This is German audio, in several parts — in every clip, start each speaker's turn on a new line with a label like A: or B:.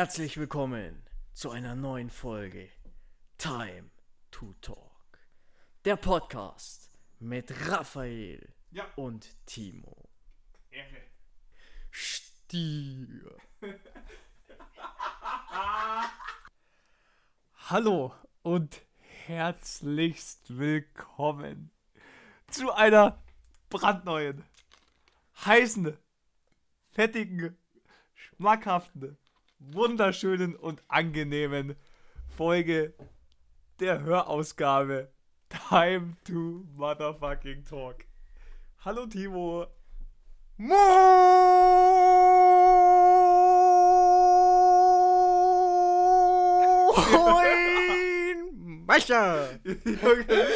A: Herzlich willkommen zu einer neuen Folge Time to Talk. Der Podcast mit Raphael
B: Ja.
A: und Timo.
B: Ehre.
A: Stier.
B: Hallo und herzlichst willkommen zu einer brandneuen, heißen, fettigen, schmackhaften, wunderschönen und angenehmen Folge der Hörausgabe Time to Motherfucking Talk. Hallo Timo.
A: Moin,
B: Junge,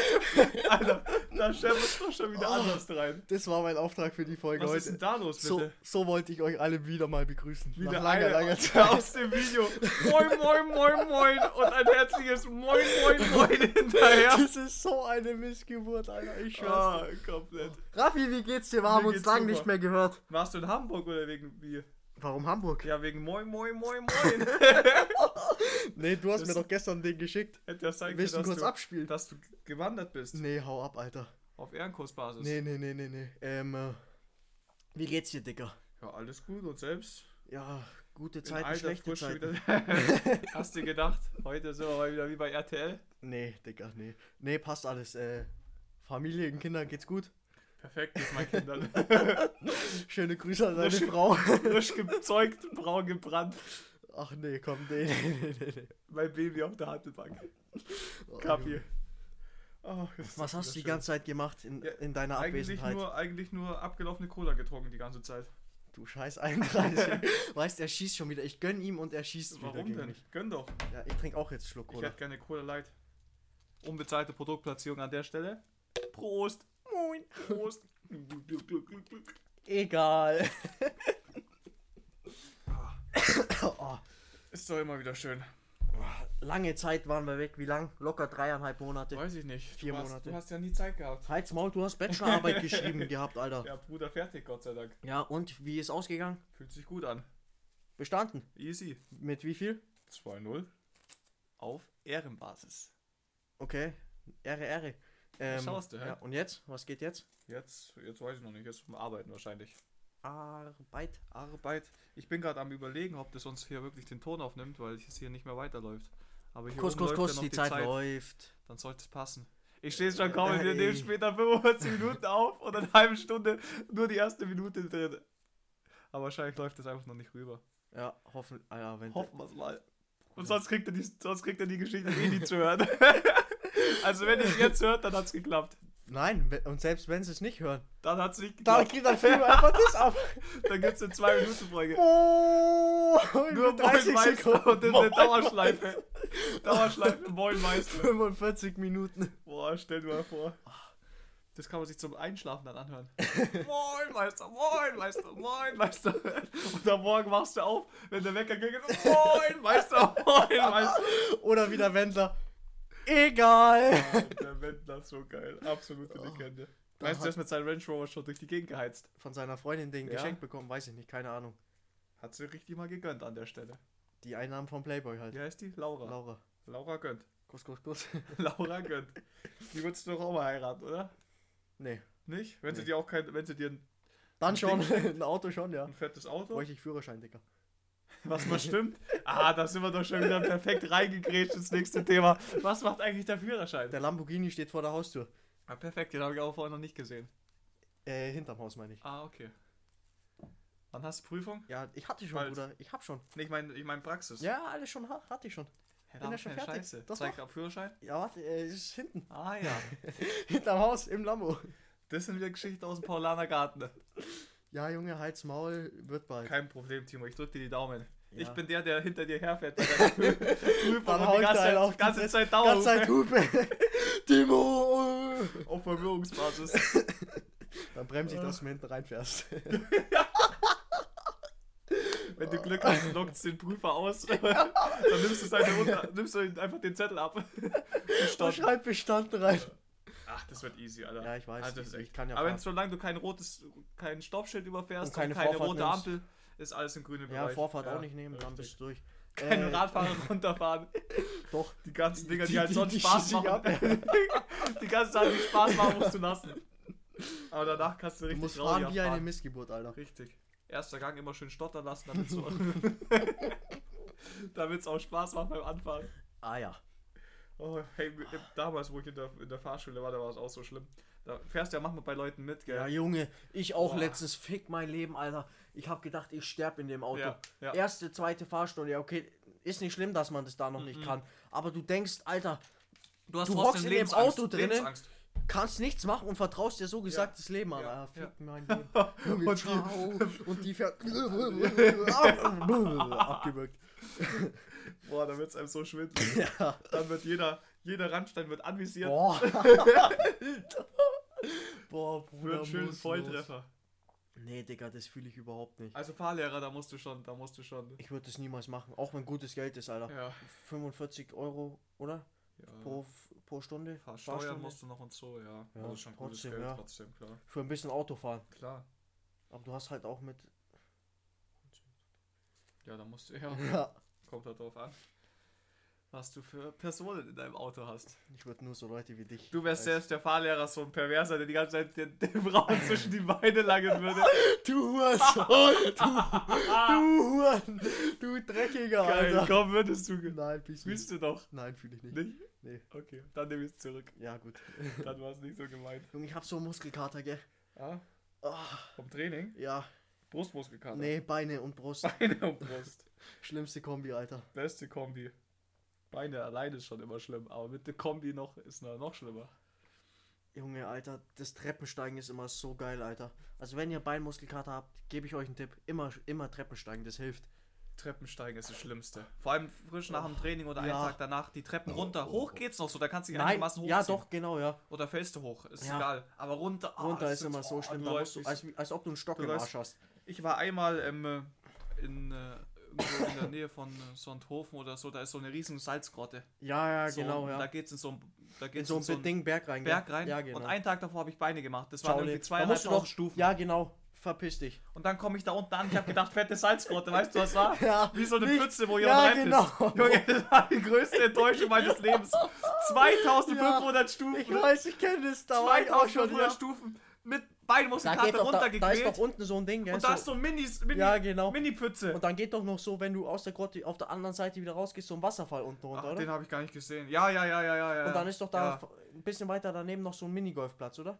B: Alter, da scheppert doch schon wieder
A: Oh.
B: anders rein.
A: Das war mein Auftrag für die Folge
B: Was
A: heute.
B: ist denn da los,
A: so,
B: bitte?
A: so wollte ich euch alle wieder mal begrüßen.
B: Wieder
A: Nach langer, langer Zeit.
B: aus dem Video. Moin, moin, moin, moin. Und ein herzliches Moin, moin, moin hinterher.
A: Das ist so eine Missgeburt, Alter. Ich schwör's.
B: Ah, komplett.
A: Raffi, wie geht's dir? Wir haben
B: Mir
A: uns lange nicht mehr gehört.
B: Warst du in Hamburg oder wegen wie?
A: Warum Hamburg?
B: Ja, wegen Moin, moin, moin, moin.
A: Nee, du hast
B: Das-
A: mir doch gestern den geschickt.
B: Hätte ja sein können,
A: Willst du
B: dass,
A: kurz
B: du,
A: abspielen?
B: dass du gewandert bist.
A: Nee, hau ab, Alter.
B: Auf Ehrenkursbasis.
A: Nee, nee, nee, nee, nee. Ähm, äh, wie geht's dir, Dicker?
B: Ja, alles gut und selbst?
A: Ja, gute Zeiten,
B: alter
A: schlechte Zeiten.
B: Hast du gedacht, heute sind wir mal wieder wie bei RTL?
A: Nee, Dicker, nee. Nee, passt alles. Äh, Familie und Kinder geht's gut.
B: Perfekt, ist mein Kindern.
A: Schöne Grüße an deine
B: Frisch-
A: Frau.
B: Frisch gezeugt, braun gebrannt.
A: Ach nee, komm, nee, nee, nee, nee.
B: Mein Baby auf der Handelbank.
A: Oh,
B: Kapi. Oh,
A: Was hast du die ganze Zeit gemacht in,
B: Ja,
A: in deiner
B: eigentlich
A: Abwesenheit?
B: nur, eigentlich nur abgelaufene Cola getrunken die ganze Zeit.
A: Du scheiß 31. weißt, er schießt schon wieder. Ich gönn ihm und er schießt wieder
B: Warum
A: gegen
B: denn?
A: mich.
B: Gönn doch.
A: Ja, ich trinke auch jetzt Schluck
B: Ich
A: Cola.
B: hätte gerne Cola Light. Unbezahlte Produktplatzierung an der Stelle. Prost.
A: Moin.
B: Prost.
A: Egal. oh,
B: Ist doch immer wieder schön.
A: lange Zeit waren wir weg. Wie lang? Locker dreieinhalb Monate.
B: Weiß ich nicht.
A: Vier
B: du hast,
A: Monate.
B: Du hast ja nie Zeit gehabt.
A: Halt's Maul, du hast Bachelorarbeit geschrieben gehabt, Alter.
B: Ja, Bruder, fertig, Gott sei Dank.
A: Ja, und wie ist ausgegangen?
B: Fühlt sich gut an.
A: Bestanden.
B: Easy.
A: Mit wie viel?
B: 2-0. Auf Ehrenbasis.
A: Okay. Ehre, Ehre. Ähm,
B: Schaust du, hä?
A: ja, und jetzt? Was geht jetzt?
B: Jetzt, jetzt weiß ich noch nicht. Jetzt Arbeiten wahrscheinlich.
A: Arbeit.
B: Arbeit. Ich bin gerade am überlegen, ob das uns hier wirklich den Ton aufnimmt, weil es hier nicht mehr weiterläuft. Aber hier
A: Kuss, Kuss,
B: läuft
A: Kuss,
B: ja noch
A: die, Zeit, läuft.
B: Dann sollte es passen. Ich stehe schon kaum, wir
A: Ey.
B: nehmen später 45 Minuten auf und eine halbe Stunde nur die erste Minute drin. Aber wahrscheinlich läuft das einfach noch nicht rüber.
A: Ja, hoffen. Ah, ja, wenn
B: Hoffen wir es mal. Und sonst kriegt, er die, sonst kriegt er die Geschichte eh nie zu hören. also wenn ihr es jetzt hört, dann hat es geklappt.
A: Nein, und selbst wenn sie es nicht hören,
B: Dann hat es nicht
A: dann
B: geklappt.
A: geht dann filmen wir einfach das ab.
B: Dann gibt es eine 2-Minuten-Folge.
A: Oh,
B: Nur
A: mit
B: Moin Meister und in eine Dauerschleife. Dauerschleife Moin Meister.
A: 45 Minuten.
B: Boah, stell dir mal vor. Das kann man sich zum Einschlafen dann anhören. moin Meister, Moin Meister, Moin Meister. Und am Morgen wachst du auf, wenn der Wecker klingelt. Moin Meister, Moin Meister.
A: Oder wie der Wendler. Egal.
B: Ah, der Wendler ist so geil. Absolute Legende.
A: Da
B: Weißt du, der ist mit seinem Range Rover schon durch die Gegend geheizt.
A: Von seiner Freundin den
B: Ja.
A: geschenkt bekommen, weiß ich nicht, keine Ahnung.
B: Hat sie richtig mal gegönnt an der Stelle.
A: Die Einnahmen vom Playboy halt.
B: Wie heißt die? Laura.
A: Laura.
B: Laura gönnt.
A: Kuss, Kuss, Kuss.
B: Laura gönnt. Die würdest du doch auch mal heiraten, oder?
A: Nee.
B: Nicht? Wenn sie
A: Nee.
B: dir auch kein, wenn sie dir ein,
A: Dann schon.
B: Ding.
A: Ein Auto schon, ja.
B: ein fettes Auto,
A: Bräuchte ich Führerschein, Dicker.
B: Was mal stimmt. Ah, da sind wir doch schon wieder perfekt reingegrätscht ins nächste Thema. Was macht eigentlich der Führerschein?
A: Der Lamborghini steht vor der Haustür.
B: Ah, perfekt, den habe ich auch vorher noch nicht gesehen.
A: Äh, hinterm Haus meine ich.
B: Ah, okay. Wann hast du Prüfung?
A: Ja, ich hatte schon,
B: Bald.
A: Bruder. Ich hab schon.
B: Nee, ich meine ich mein Praxis.
A: Ja, alles schon, ha- hatte ich schon.
B: Hä,
A: bin ja schon fertig.
B: Scheiße.
A: Doch,
B: Zeig ab Führerschein.
A: Ja, warte, äh, ist hinten.
B: Ah ja.
A: Hinterm Haus, im Lambo.
B: Das sind wieder Geschichten aus dem Paulaner Garten.
A: Ja, Junge, Hals, Maul, wird bald.
B: Kein Problem, Timo. Ich drück dir die Daumen.
A: Ja.
B: Ich bin der, der hinter dir herfährt. bei
A: Dann
B: und
A: hau
B: die
A: ich da einen auf
B: ganze, ganze. Zeit
A: Ganz Zeit
B: Dauer
A: Hupe. Timo!
B: auf Verwirrungsbasis.
A: Dann bremse ich, dass du mir hinten reinfährst.
B: Wenn du Glück hast, lockt den Prüfer aus. dann nimmst du, nimmst du einfach den Zettel ab.
A: Da
B: Bestanden.
A: schreibt bestanden rein.
B: Ach, das wird easy, Alter.
A: Ja, ich weiß,
B: Also, das ist
A: ich- ich kann ja
B: Aber
A: fahren.
B: solange du kein rotes, kein Stoppschild überfährst
A: Und keine
B: und keine
A: Vorfahrt
B: rote
A: nimmst.
B: Ampel, ist alles im grünen
A: Ja,
B: Bereich.
A: Vorfahrt auch nicht nehmen, dann
B: richtig.
A: bist du durch.
B: keine
A: Äh,
B: Radfahrer runterfahren.
A: Doch.
B: Die ganzen Dinger, die,
A: Die-
B: halt
A: die-
B: sonst
A: die
B: Spaß machen. die ganze Zeit die Spaß machen musst du lassen. Aber danach kannst du
A: Du
B: richtig
A: musst
B: traurig
A: fahren wie eine. Missgeburt, Alter.
B: Richtig. Erster Gang immer schön stottern lassen, damit es auch Spaß macht beim Anfahren.
A: Ah ja.
B: Oh, hey, damals, wo ich in der, in der Fahrschule war, da war es auch so schlimm. Da fährst du ja manchmal bei Leuten mit, gell?
A: Ja, Junge, ich auch
B: Boah.
A: letztens. Fick mein Leben, Alter. Ich hab gedacht, ich sterb in dem Auto.
B: Ja, ja.
A: Erste, zweite Fahrstunde, ja, okay. Ist nicht schlimm, dass man das da noch nicht kann. Aber du denkst, Alter,
B: Du hast
A: Du
B: trotzdem
A: hockst in dem
B: Lebensangst,
A: Auto drinnen. Kannst nichts machen und vertraust dir so gesagt das Leben an.
B: Ja,
A: Ah, fick
B: ja.
A: mein Leben. Junge,
B: Und die-.
A: Und die fährt. Abgewürgt.
B: Boah, da wird es einem so schwindelig.
A: Ja.
B: Dann wird jeder, jeder Randstein wird anvisiert.
A: Boah. Boah,
B: für
A: Bruder.
B: einen schönen Volltreffer.
A: Nee, Digga, das fühle ich überhaupt nicht.
B: Also Fahrlehrer, da musst du schon, da musst du schon.
A: Ich würde das niemals machen, auch wenn gutes Geld ist, Alter.
B: Ja.
A: 45 Euro, oder?
B: ja.
A: Pro, pro Stunde?
B: Fahrsteuern
A: Fahrstunde?
B: musst du noch und so, ja.
A: Ja,
B: also schon gutes
A: trotzdem,
B: Geld,
A: ja.
B: trotzdem, klar.
A: Für ein bisschen Autofahren.
B: Klar.
A: Aber du hast halt auch mit.
B: Ja, da musst du, ja,
A: Ja.
B: kommt halt drauf an, was du für Personen in deinem Auto hast.
A: Ich würde nur so Leute wie dich.
B: Du wärst selbst der Fahrlehrer, so ein Perverser, der die ganze Zeit den, den Frauen zwischen die Beine langen würde.
A: Du Hurensohn! Du, du Huren! Du Dreckiger,
B: Geil,
A: Alter!
B: komm, würdest du.
A: Nein,
B: Willst du doch.
A: Nein, fühle ich nicht.
B: Nicht?
A: Nee.
B: Okay, dann nehme ich es zurück.
A: Ja, gut.
B: Dann war es nicht so gemeint.
A: Junge, ich hab so Muskelkater, gell?
B: Ah,
A: Ah,
B: vom Training?
A: ja.
B: Brustmuskelkater.
A: Nee, Beine und Brust.
B: Beine und Brust.
A: Schlimmste Kombi, Alter.
B: Beste Kombi. Beine alleine ist schon immer schlimm, aber mit der Kombi noch ist noch, noch schlimmer.
A: Junge, Alter, das Treppensteigen ist immer so geil, Alter. Also wenn ihr Beinmuskelkater habt, gebe ich euch einen Tipp. Immer, immer Treppensteigen, das hilft.
B: Treppensteigen ist das Schlimmste. Vor allem frisch nach dem Training oder
A: Ja.
B: einen Tag danach die Treppen runter. Hoch geht's noch so, da kannst du dich einigermaßen hochziehen.
A: ja doch, genau, ja.
B: Oder fällst du hoch, ist
A: Ja.
B: egal. Aber runter, ah,
A: Runter ist immer so
B: oh,
A: schlimm,
B: du
A: du, als, als ob du einen Stock im Arsch hast.
B: Ich war einmal ähm, äh, in, äh, in der Nähe von äh, Sonthofen oder so, da ist so eine riesen Salzgrotte.
A: Ja, ja,
B: so,
A: genau, ja.
B: Da geht's in so ein, da
A: in
B: geht's
A: so ein Ding Berg rein.
B: Berg rein.
A: Ja, genau.
B: Und einen Tag davor habe ich Beine gemacht. Das waren
A: Schaule.
B: irgendwie zweieinhalb Stufen.
A: Ja, genau. Verpiss dich.
B: Und dann komme ich da unten an, ich habe gedacht, fette Salzgrotte, weißt du, was war?
A: Ja,
B: Wie so eine
A: nicht-
B: Pfütze, wo
A: ja,
B: jemand
A: genau.
B: reinpisst. Junge, das war die größte Enttäuschung meines Lebens. 2500 Stufen.
A: Ich weiß, ich kenne das. Da war ich auch schon.
B: 2500
A: Ja.
B: Stufen mit
A: Da,
B: Beinmuskelkater
A: geht doch, da, da ist
B: runtergequält.
A: doch unten so ein Ding, gell?
B: und da ist so ein Minis, Mini,
A: Ja, genau.
B: Mini-Pfütze.
A: Und dann geht doch noch so, wenn du aus der Grotte auf der anderen Seite wieder rausgehst, so ein Wasserfall unten runter,
B: Ach,
A: oder?
B: den habe ich gar nicht gesehen. Ja, ja, ja, ja, ja. ja.
A: Und dann ist doch da
B: Ja.
A: ein bisschen weiter daneben noch so ein Minigolfplatz, oder?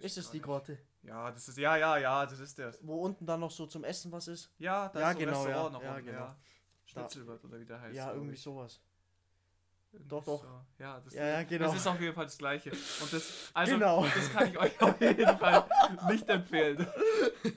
B: Äh,
A: Ist es die. Grotte?
B: Ja, das ist, ja, ja, ja, das ist der.
A: Wo unten dann noch so zum Essen was ist?
B: Ja, da
A: Ja,
B: ist so
A: genau,
B: Restaurant
A: ja,
B: noch
A: ja,
B: unten,
A: genau.
B: ja. Schnitzelwirt oder wie der heißt.
A: ja, irgendwie sowas.
B: Irgendwie
A: Doch, doch.
B: So. Ja, das,
A: Ja, ja, genau.
B: das ist auf jeden Fall das Gleiche. Und das, also,
A: Genau.
B: das kann ich euch auf jeden Fall nicht empfehlen.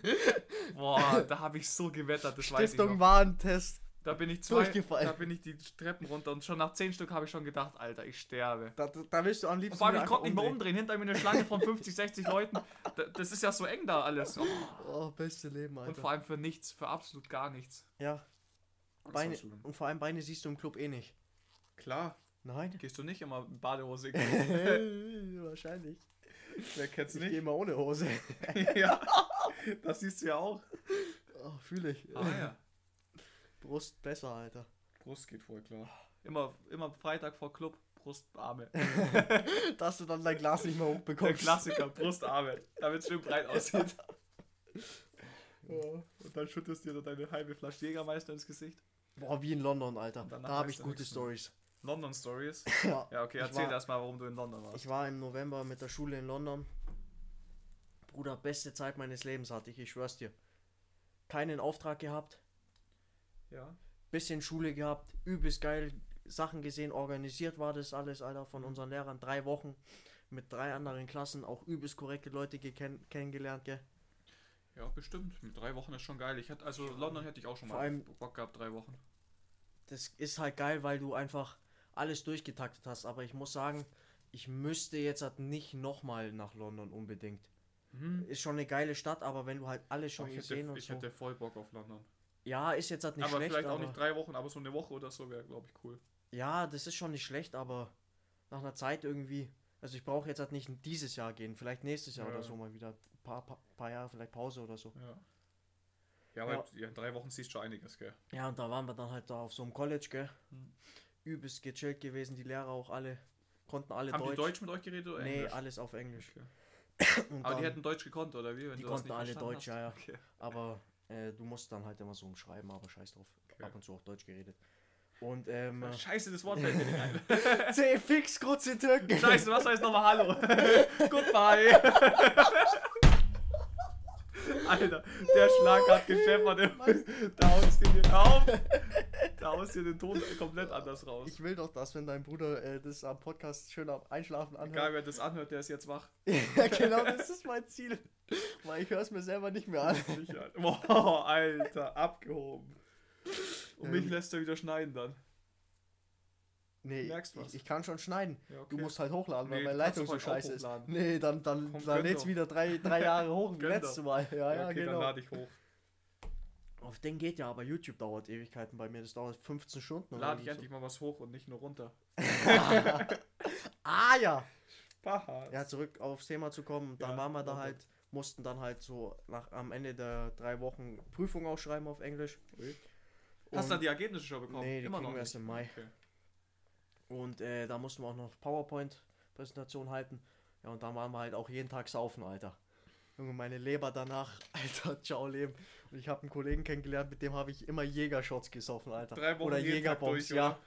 B: Boah, da habe ich so gewettert, das weiß ich
A: Stiftung
B: noch.
A: Warentest.
B: Da bin ich zwei,
A: durchgefallen.
B: da bin ich die Treppen runter und schon nach zehn Stück habe ich schon gedacht, Alter, ich sterbe.
A: Da, da, willst du am
B: Und
A: liebsten
B: vor allem, ich konnte nicht mehr umdrehen. Hinter mir eine Schlange von 50, 60 Leuten. Da, das ist ja so eng da alles. Oh.
A: Oh, beste Leben, Alter.
B: Und vor allem für nichts, für absolut gar nichts.
A: ja, Beine, und vor allem Beine siehst du im Club eh nicht.
B: Klar,
A: Nein?
B: gehst du nicht immer in Badehose.
A: Wahrscheinlich.
B: Wer kennt's
A: Ich
B: nicht?
A: gehe immer ohne Hose.
B: ja, das siehst du ja auch.
A: Oh, fühle ich.
B: Ah ja,
A: Brust besser, Alter.
B: Brust geht voll klar. Immer, immer Freitag vor Club, Brustarme.
A: Dass du dann dein Glas nicht mehr
B: Der
A: hochbekommst.
B: Klassiker, Brustarme. Damit es schön breit aussieht. Ja, und dann schüttest du dir deine halbe Flasche Jägermeister ins Gesicht.
A: Boah, wie in London, Alter. Da habe ich gute. Stories.
B: London Stories.
A: Ja,
B: Ja, okay, erzähl
A: war-
B: erst mal, warum du in London warst.
A: Ich war im November mit der Schule in London. Bruder, beste Zeit meines Lebens hatte ich, ich schwör's dir. Keinen Auftrag gehabt,
B: ja.
A: bisschen Schule gehabt, übelst geil, Sachen gesehen, organisiert war das alles, Alter, von unseren Lehrern. Drei Wochen mit drei anderen Klassen, auch übelst korrekte Leute kennengelernt, gell.
B: Ja, bestimmt. Mit drei Wochen ist schon geil. Ich hätte, also London hätte ich auch schon
A: Vor
B: mal
A: allem-
B: Bock gehabt, drei Wochen.
A: Das ist halt geil, weil du einfach alles durchgetaktet hast. Aber ich muss sagen, ich müsste jetzt halt nicht nochmal nach London unbedingt.
B: Mhm.
A: Ist schon eine geile Stadt, aber wenn du halt alles schon
B: ich
A: gesehen
B: hätte,
A: und
B: ich
A: so.
B: hätte voll Bock auf London.
A: Ja, ist jetzt halt nicht
B: aber
A: schlecht.
B: vielleicht auch
A: aber
B: nicht drei Wochen, aber so eine Woche oder so wäre, glaube ich, cool.
A: Ja, das ist schon nicht schlecht, aber nach einer Zeit irgendwie. Also ich brauche jetzt halt nicht dieses Jahr gehen, vielleicht nächstes Jahr
B: Ja.
A: oder so mal wieder. Paar, paar, paar Jahre vielleicht Pause oder so.
B: Ja. Ja, aber
A: Ja.
B: ja. in drei Wochen siehst du schon einiges, gell?
A: Ja, und da waren wir dann halt da auf so einem College, gell?
B: Hm.
A: Übelst gechillt gewesen, die Lehrer auch alle, konnten alle
B: Haben
A: Deutsch.
B: die Deutsch mit euch geredet oder
A: nee,
B: Englisch?
A: alles auf Englisch.
B: Okay. Aber die
A: dann-
B: hätten Deutsch gekonnt, oder wie? Wenn
A: Die konnten alle Deutsch,
B: hast?
A: ja, ja.
B: Okay.
A: Aber äh, du musst dann halt immer so umschreiben, aber scheiß drauf.
B: Okay.
A: Ab und zu auch Deutsch geredet. Und ähm,
B: Scheiße, das Wort fällt mir nicht ein.
A: C fix kurze Türken.
B: Scheiße, was heißt nochmal Hallo? Goodbye. Alter, der Schlag hat gescheppert. Da haust du dir auf. Da haust du dir den Ton komplett anders raus.
A: Ich will doch, dass wenn dein Bruder äh, das am Podcast schön am Einschlafen
B: Egal,
A: anhört.
B: wer das anhört, der ist jetzt wach.
A: ja, genau, das ist mein Ziel. Weil ich höre es mir selber nicht mehr an.
B: Boah, Alter, abgehoben. Und mich lässt er wieder schneiden dann.
A: Nee,
B: Merkst was?
A: ich, ich kann schon schneiden.
B: Ja,
A: Du musst halt hochladen, weil
B: Nee,
A: meine
B: du kannst
A: Leitung so scheiße ist. Nee, dann, dann,
B: Komm,
A: dann
B: doch.
A: wieder drei, drei Jahre hoch wie letztes. Mal. Ja, ja,
B: okay, dann
A: genau.
B: lade ich hoch.
A: Auf den geht ja, aber YouTube dauert Ewigkeiten bei mir. Das dauert 15 Stunden.
B: Lade ich
A: so.
B: endlich mal was hoch und nicht nur runter.
A: ah ja!
B: Paha.
A: Ja, zurück aufs Thema zu kommen. Dann
B: Ja,
A: waren wir da
B: warte.
A: halt, mussten dann halt so nach am Ende der drei Wochen Prüfung ausschreiben auf Englisch.
B: Hast du
A: Und-
B: die Ergebnisse schon bekommen?
A: Nee, die
B: Immer
A: kriegen
B: noch
A: erst im Mai.
B: Okay.
A: Und äh, da mussten wir auch noch PowerPoint-Präsentation halten. Ja, und dann waren wir halt auch jeden Tag saufen, Alter. Junge, meine Leber danach, Alter, ciao Leben. Und ich habe einen Kollegen kennengelernt, mit dem habe ich immer Jägershots gesoffen, Alter.
B: Drei Wochen
A: Oder Jägerbombs, ja.
B: oder?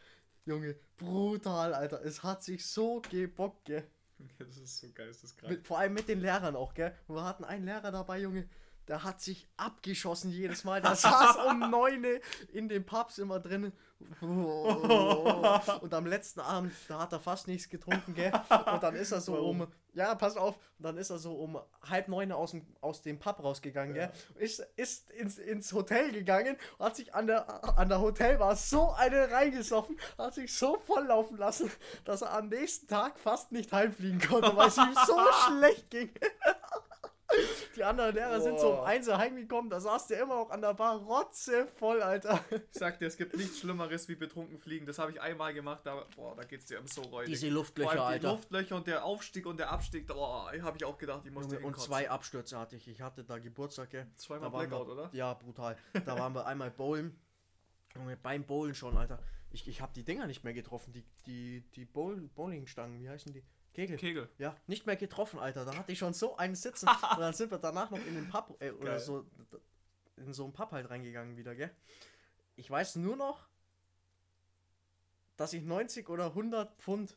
A: Junge, brutal, Alter. Es hat sich so gebockt, gell.
B: Das ist so geisteskrank.
A: Mit, vor allem mit den Lehrern auch, gell? Und wir hatten einen Lehrer dabei, Junge, der hat sich abgeschossen jedes Mal. Der saß um neune in den Pubs immer drin. Und am letzten Abend, da hat er fast nichts getrunken, gell? Und dann ist er so
B: Warum?
A: um, ja, pass auf, und dann ist er so um halb neun aus dem, aus dem Pub rausgegangen, gell? Ist, ist ins, ins Hotel gegangen, hat sich an der, an der Hotelbar so eine reingesoffen, hat sich so volllaufen lassen, dass er am nächsten Tag fast nicht heimfliegen konnte, weil es ihm so schlecht ging. Die anderen Lehrer sind so um
B: Boah.
A: eins heimgekommen, da saß der immer noch an der Bar rotzevoll, Alter.
B: Ich sag dir, es gibt nichts Schlimmeres wie betrunken fliegen. Das habe ich einmal gemacht, da, boah, da geht's dir so räudig.
A: Diese Luftlöcher,
B: die
A: Alter.
B: Luftlöcher und der Aufstieg und der Abstieg, da boah, habe ich auch gedacht, ich musste
A: Junge, und zwei Abstürze hatte ich. Ich hatte da Geburtstag, gell?
B: Zweimal Blackout,
A: wir,
B: oder?
A: Ja, brutal. Da waren wir einmal bowlen. Junge, beim Bowlen schon, Alter. Ich, ich habe die Dinger nicht mehr getroffen. Die, die, die Bowl, Bowlingstangen, wie heißen die? Kegel.
B: Kegel.
A: Ja, nicht mehr getroffen, Alter. Da hatte ich schon so einen Sitzen. und dann sind wir danach noch in den Pub, äh, oder
B: Geil.
A: so, in so einen Pub halt reingegangen wieder, gell? Ich weiß nur noch, dass ich 90 oder 100 Pfund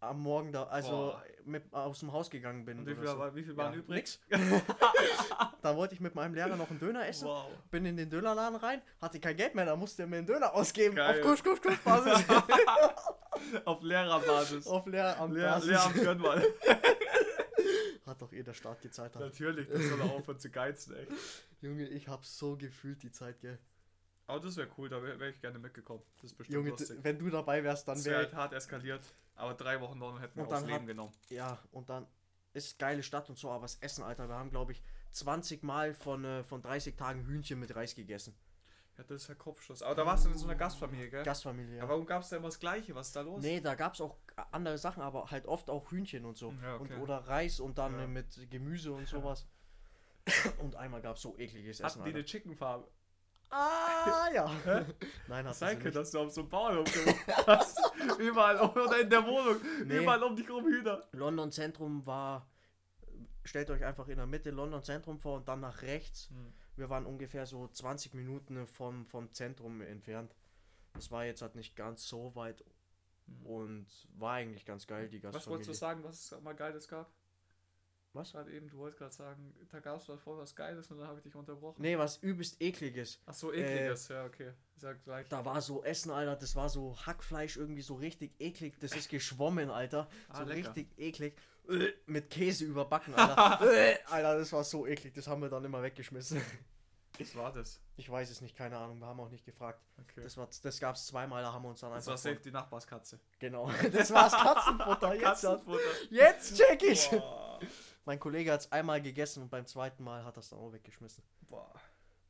A: am Morgen da, also
B: Boah.
A: mit, aus dem Haus gegangen bin.
B: Und wie viel,
A: so.
B: war- wie viel waren
A: Ja,
B: übrig?
A: nix. Da wollte ich mit meinem Lehrer noch einen Döner essen.
B: Wow.
A: Bin in den Dönerladen rein, hatte kein Geld mehr, da musste er mir einen Döner ausgeben.
B: Geil.
A: Auf Kusch, Kusch, Kusch Basis.
B: Auf Lehrerbasis.
A: Auf Lehramt
B: Lehr. Lehramt gönn mal.
A: Hat doch eh der Staat gezahlt. Hat.
B: Natürlich, das soll er aufhören zu geizen, ey.
A: Junge, ich hab so gefühlt die Zeit, gell.
B: Aber das wäre cool, da wäre wär ich gerne mitgekommen. Das ist bestimmt
A: Junge,
B: lustig.
A: wenn du dabei wärst, dann
B: wäre
A: wäre
B: halt hart eskaliert. Aber drei Wochen noch hätten wir aufs Leben
A: hat-
B: genommen.
A: Ja, und dann ist geile Stadt und so, aber das Essen, Alter, wir haben, glaube ich, 20 Mal von, äh, von 30 Tagen Hühnchen mit Reis gegessen.
B: Ja, das ist ja Kopfschuss. Aber da warst du in so einer Gastfamilie, gell?
A: Gastfamilie.
B: Aber warum gab es da immer das Gleiche? Was ist da los?
A: Nee, da gab es auch andere Sachen, aber halt oft auch Hühnchen und so.
B: Ja, okay.
A: und, oder Reis und dann
B: Ja.
A: mit Gemüse und sowas. und einmal gab es so ekliges Essen.
B: Hatten die
A: Alter.
B: eine Chickenfarbe?
A: Ah, ja. Nein,
B: könnte,
A: nicht.
B: dass du auf so einem Bauernhof gewohnt hast. Überall, oder in der Wohnung.
A: Nee.
B: Überall um dich rum Hühner.
A: London Zentrum war, stellt euch einfach in der Mitte London Zentrum vor und dann nach rechts.
B: Hm.
A: Wir waren ungefähr so 20 Minuten vom, vom Zentrum entfernt. Das war jetzt halt nicht ganz so weit und war eigentlich ganz geil, die
B: Was
A: Gastfamilie.
B: wolltest du sagen, was es mal Geiles gab?
A: Was?
B: Gerade eben, du wolltest gerade sagen, da gab es voll was Geiles und dann habe ich dich unterbrochen.
A: Nee, was übelst ekliges.
B: Ach so, ekliges, ja, okay. Sag gleich.
A: Da war so Essen, Alter, das war so Hackfleisch irgendwie so richtig eklig. Das ist geschwommen, Alter.
B: Ah,
A: so
B: lecker.
A: richtig eklig. Äh, Mit Käse überbacken, Alter. Äh, Alter, das war so eklig. Das haben wir dann immer weggeschmissen.
B: Was war das?
A: Ich weiß es nicht, keine Ahnung. Wir haben auch nicht gefragt.
B: Okay.
A: Das, war, das gab es zweimal, da haben wir uns dann
B: Das
A: einfach.
B: war safe die Nachbarskatze.
A: Genau. Das war's Katzenfutter. Jetzt,
B: Katzenfutter.
A: jetzt check ich.
B: Boah.
A: Mein Kollege hat es einmal gegessen und beim zweiten Mal hat er es dann auch weggeschmissen.
B: Boah.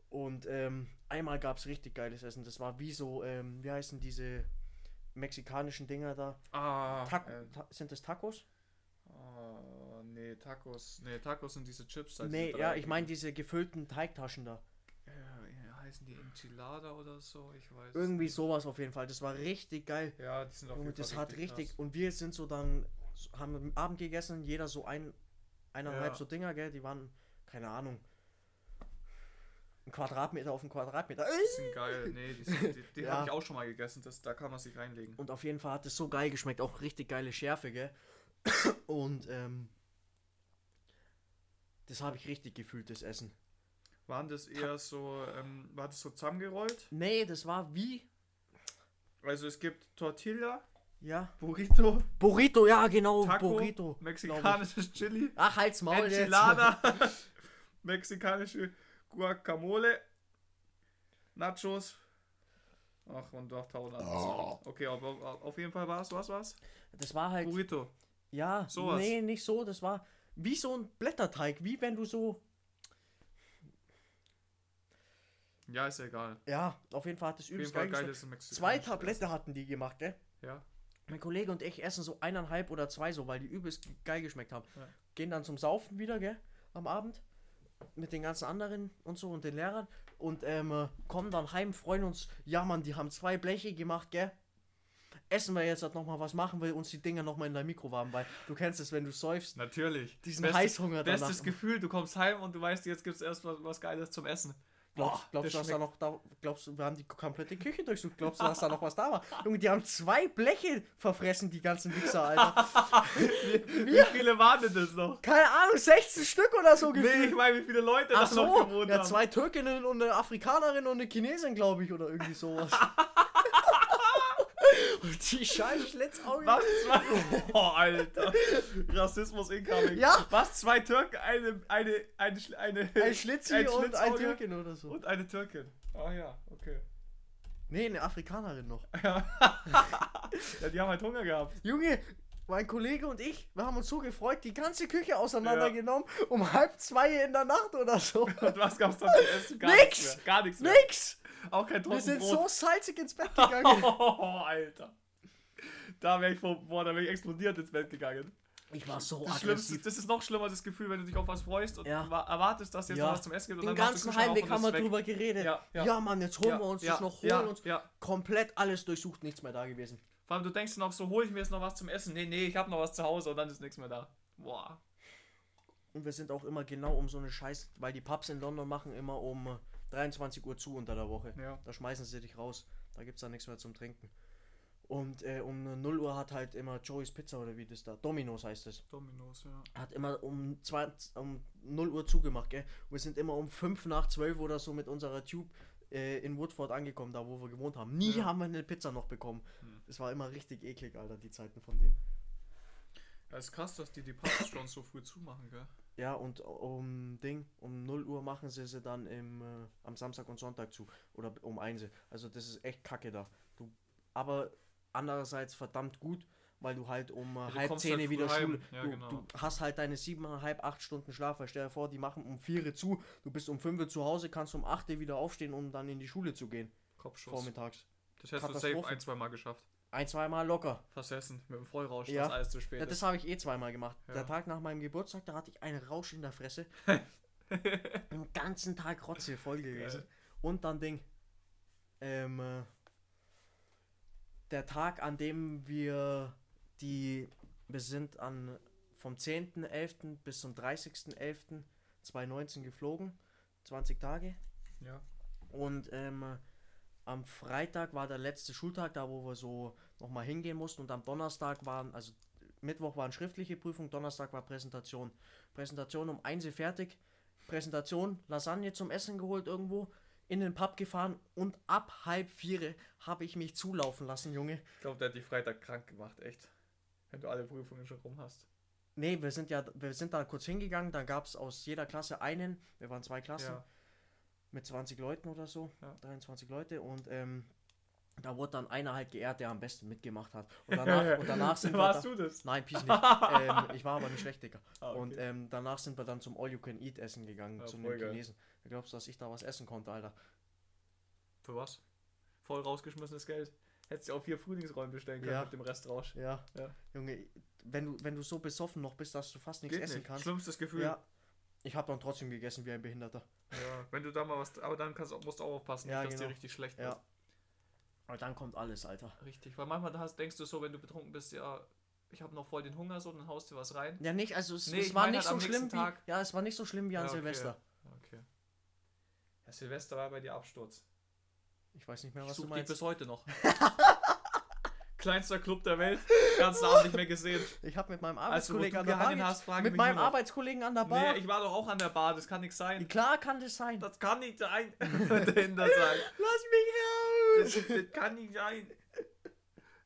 A: Und ähm, einmal gab es richtig geiles Essen. Das war wie so, ähm, wie heißen diese mexikanischen Dinger da?
B: Ah, äh,
A: ta sind das Tacos?
B: Oh, nee, Tacos. Nee, Tacos sind diese Chips. da,
A: nee,
B: diese
A: ja, ich meine diese gefüllten Teigtaschen da.
B: Ja, heißen die Enchilada oder so? Ich weiß.
A: Irgendwie sowas auf jeden Fall. Das war richtig geil.
B: Ja, die sind auf jeden
A: das
B: Fall
A: hat richtig.
B: krass.
A: Und wir sind so dann, haben am Abend gegessen, jeder so ein, eineinhalb
B: Ja.
A: so Dinger, gell? Die waren, keine Ahnung, ein Quadratmeter auf ein Quadratmeter.
B: Die sind geil. Nee, die, sind- die, die
A: Ja.
B: habe ich auch schon mal gegessen. Das, da kann man sich reinlegen.
A: Und auf jeden Fall hat es so geil geschmeckt, auch richtig geile Schärfe, gell? Und ähm, das habe ich richtig gefühlt, das Essen.
B: Waren das eher so, ähm, war das so zusammengerollt?
A: Nee, das war wie,
B: Also es gibt Tortilla,
A: ja,
B: Burrito,
A: Burrito, ja genau,
B: Taco,
A: Burrito.
B: mexikanisches Chili,
A: Ach, halt's Maul jetzt.
B: Enchilada, mexikanische Guacamole, Nachos. Ach, und doch tausend andere
A: Oh.
B: Okay, aber auf jeden Fall war es, was war's?
A: Das war halt,
B: Burrito.
A: Ja,
B: Sowas.
A: nee, nicht so, das war wie so ein Blätterteig, wie wenn du so,
B: Ja, ist ja egal.
A: ja, auf jeden Fall hat
B: jeden
A: übelst geil
B: geil
A: Zwei Tablette hatten die gemacht, gell?
B: Ja.
A: Mein Kollege und ich essen so eineinhalb oder zwei so, weil die übelst geil geschmeckt haben.
B: Ja.
A: Gehen dann zum Saufen wieder, gell? Am Abend. Mit den ganzen anderen und so und den Lehrern. Und ähm, äh, kommen dann heim, freuen uns. Ja, Mann, die haben zwei Bleche gemacht, gell? Essen wir jetzt halt nochmal was, machen wir uns die Dinger nochmal in der Mikrowaben, weil du kennst es, wenn du säufst.
B: Natürlich.
A: Diesen
B: Bestes-
A: Heißhunger danach.
B: Bestes Gefühl, du kommst heim und du weißt, jetzt gibt es erst was, was Geiles zum Essen.
A: Glaubst,
B: Boah,
A: glaubst du,
B: das
A: dass da noch da, glaubst du, wir haben die komplette Küche durchsucht? Glaubst du, dass da noch was da war? Junge, die haben zwei Bleche verfressen, die ganzen Wichser, Alter.
B: Wie, wie viele waren denn das noch?
A: Keine Ahnung, 16 Stück oder so
B: Nee,
A: gefühlt.
B: ich meine, wie viele Leute
A: Ach
B: da noch
A: so,
B: gewohnt
A: ja,
B: haben.
A: zwei Türkinnen und eine Afrikanerin und eine Chinesin, glaube ich, oder irgendwie sowas. und die scheiß Schlitzaugen.
B: Was? Zwei? Oh, Alter. Rassismus incoming.
A: Ja.
B: Was? Zwei Türken, eine, eine, eine, eine,
A: Ein Schlitzi
B: ein
A: und ein Türkin oder so.
B: und eine Türkin. Ah ja, okay.
A: Nee, eine Afrikanerin noch.
B: Ja. ja, die haben halt Hunger gehabt.
A: Junge, mein Kollege und ich, wir haben uns so gefreut, die ganze Küche auseinandergenommen, um halb zwei in der Nacht oder so.
B: Und was gab's dann zu essen? Gar
A: Nix.
B: nichts mehr. Gar nichts mehr.
A: Nix!
B: Auch kein
A: Wir sind so
B: Trockenbrot.
A: salzig ins Bett gegangen.
B: Oh, Alter. Da wäre ich, vor- boah, da wär ich explodiert ins Bett gegangen.
A: Ich war so
B: Das,
A: aggressiv.
B: das ist noch schlimmer, das Gefühl, wenn du dich auf was freust und
A: Ja.
B: wa- erwartest, dass jetzt
A: Ja.
B: noch was zum Essen gibt. Und
A: Den
B: dann
A: ganzen Heimweg haben wir drüber geredet.
B: Ja,
A: Ja,
B: ja.
A: Mann, jetzt holen
B: Ja,
A: wir uns
B: ja,
A: das noch, holen
B: ja,
A: uns.
B: ja.
A: Komplett alles durchsucht, nichts mehr da gewesen.
B: Vor allem, du denkst noch so, hol ich mir jetzt noch was zum Essen? Nee, nee, ich habe noch was zu Hause und dann ist nichts mehr da. Boah.
A: Und wir sind auch immer genau um so eine Scheiß, weil die Pubs in London machen immer um äh, 23 Uhr zu unter der Woche.
B: Ja.
A: Da schmeißen sie dich raus. Da gibt es dann nichts mehr zum Trinken. Und äh, um 0 Uhr hat halt immer Joey's Pizza oder wie das da, Domino's heißt es,
B: Dominos, ja.
A: hat immer um, 20, um 0 Uhr zugemacht, gell? Und wir sind immer um 5 nach 12 oder so mit unserer Tube äh, in Woodford angekommen, da wo wir gewohnt haben. Nie
B: Ja.
A: haben wir eine Pizza noch bekommen.
B: Hm.
A: Es war immer richtig eklig, Alter, die Zeiten von denen.
B: Ja, ist krass, dass die die Pubs schon so früh zumachen, gell?
A: Ja, und um Ding, um 0 Uhr machen sie sie dann im, äh, am Samstag und Sonntag zu. Oder um 1. Also das ist echt kacke da. Du, aber andererseits verdammt gut, weil du halt um äh,
B: du
A: halb
B: kommst
A: 10
B: halt
A: wieder. Schule.
B: Ja,
A: du,
B: genau.
A: du hast halt deine 7,5, 8 Stunden Schlaf. Weil stell dir vor, die machen um 4 zu. Du bist um 5 zu Hause, kannst um 8 wieder aufstehen, um dann in die Schule zu gehen.
B: Kopfschuss.
A: Vormittags.
B: Das hättest du safe ein, zwei Mal geschafft.
A: Ein, zweimal locker.
B: Versessen, mit dem Vollrausch,
A: Ja.
B: dass alles zu spät
A: Ja, das habe ich eh zweimal gemacht.
B: Ja.
A: Der Tag nach meinem Geburtstag, da hatte ich einen Rausch in der Fresse. Den ganzen Tag Rotze voll gewesen.
B: Geil.
A: Und dann Ding. Ähm, äh, der Tag, an dem wir die. Wir sind an vom 10.11. bis zum 30.11.2019 geflogen. 20 Tage.
B: Ja.
A: Und ähm, am Freitag war der letzte Schultag, da wo wir so nochmal hingehen mussten. Und am Donnerstag waren, also Mittwoch waren schriftliche Prüfung, Donnerstag war Präsentation. Präsentation um 1 Uhr fertig. Präsentation, Lasagne zum Essen geholt irgendwo, in den Pub gefahren und ab halb vier habe ich mich zulaufen lassen, Junge.
B: Ich glaube, der hat dich Freitag krank gemacht, echt. Wenn du alle Prüfungen schon rum hast.
A: Nee, wir sind ja, wir sind da kurz hingegangen, da gab es aus jeder Klasse einen, wir waren zwei Klassen,
B: Ja.
A: Mit 20 Leuten oder so,
B: Ja.
A: 23 Leute und ähm, da wurde dann einer halt geehrt, der am besten mitgemacht hat. Und danach, und danach sind wir
B: Warst du das?
A: Nein, Peace nicht. ähm, ich war aber nicht schlecht, Digga.
B: Ah, okay.
A: Und ähm, danach sind wir dann zum All You Can Eat essen gegangen,
B: Ja,
A: zu den
B: geil.
A: Chinesen. Da glaubst du, dass ich da was essen konnte, Alter?
B: Für was? Voll rausgeschmissenes Geld. Hättest du auch vier Frühlingsrollen bestellen können
A: Ja.
B: mit dem Restrausch.
A: Ja.
B: Ja.
A: Junge, wenn du, wenn du so besoffen noch bist, dass du fast nichts
B: Geht
A: essen
B: nicht.
A: kannst.
B: Schlimmstes Gefühl.
A: Ja. Ich habe dann trotzdem gegessen wie ein Behinderter.
B: Ja, wenn du da mal was. Aber dann kannst, du- musst du auch aufpassen,
A: Ja,
B: nicht, dass dir
A: genau.
B: richtig schlecht
A: Ja.
B: wird.
A: Aber dann kommt alles, Alter.
B: Richtig. Weil manchmal hast, denkst du so, wenn du betrunken bist, ja, ich habe noch voll den Hunger, so, dann haust du was rein.
A: Ja, nicht, also es,
B: Nee,
A: es
B: ich
A: war
B: meine
A: nicht
B: halt
A: so schlimm wie.
B: Tag.
A: Ja, es war nicht so schlimm wie an
B: Ja, okay.
A: Silvester.
B: Okay. Ja, Silvester war bei dir Absturz.
A: Ich weiß nicht mehr,
B: Ich
A: was du
B: suche dich
A: meinst.
B: bis heute noch. Kleinster Club der Welt. Ganz Abend nicht mehr gesehen.
A: Ich habe mit meinem
B: Also,
A: Arbeitskollegen
B: du
A: an der Bar.
B: hast,
A: mit meinem. Arbeitskollegen an der Bar.
B: Nee, ich war doch auch an der Bar, das kann nicht sein.
A: Klar kann das sein.
B: Das kann nicht sein. Dahinter sein.
A: Lass mich
B: Das,
A: raus!
B: das kann nicht sein.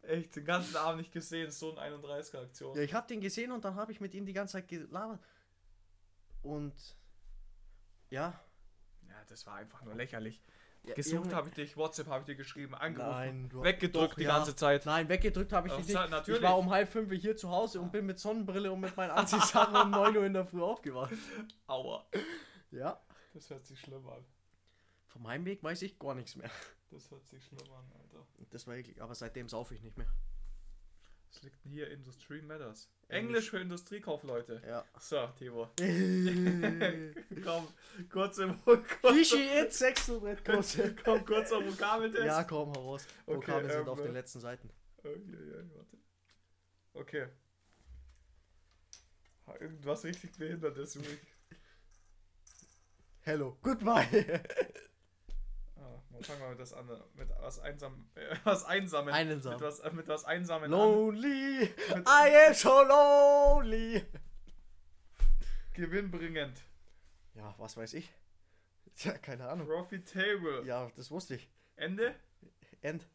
B: Echt, den ganzen Abend nicht gesehen, so eine 31er-Aktion.
A: Ja, ich habe den gesehen und dann habe ich mit ihm die ganze Zeit gelabert. Und ja.
B: Ja, das war einfach nur lächerlich.
A: Ja
B: Gesucht habe ich dich, WhatsApp habe ich dir geschrieben, angerufen,
A: Nein, du-
B: weggedrückt
A: doch,
B: die
A: ja.
B: ganze Zeit.
A: Nein, weggedrückt habe ich dich
B: Zeit-
A: nicht.
B: natürlich.
A: Ich war um halb fünf hier zu Hause und bin mit Sonnenbrille und mit meinen Anziehsachen um 9 Uhr in der Früh aufgewacht.
B: Aua.
A: Ja.
B: Das hört sich schlimm an.
A: Von meinem Weg weiß ich gar nichts mehr.
B: Das hört sich schlimm an, Alter.
A: Das war eklig, aber seitdem saufe ich nicht mehr.
B: Was liegt denn hier? Industry Matters.
A: Englisch.
B: Für Industriekaufleute.
A: Ja.
B: So, Tibor.
A: Kishi
B: komm, kurz im kurz,
A: it, Sechstelbrettkurse.
B: komm, kurzer Vokabeltest.
A: Ja, komm, hau raus.
B: Okay,
A: Vokabeln sind
B: ähm,
A: auf den letzten Seiten.
B: Ja, warte. Okay. Irgendwas richtig Behindertes.
A: Hello, goodbye.
B: Fangen wir mit das an. Mit was einsam, äh, was einsamen.
A: Einsam.
B: Mit was, mit was einsamen.
A: Lonely,
B: Mit-
A: I am so lonely.
B: An. Gewinnbringend.
A: Ja, was weiß ich? Tja, keine Ahnung.
B: Profitable.
A: Ja, das wusste ich.
B: Ende.
A: End.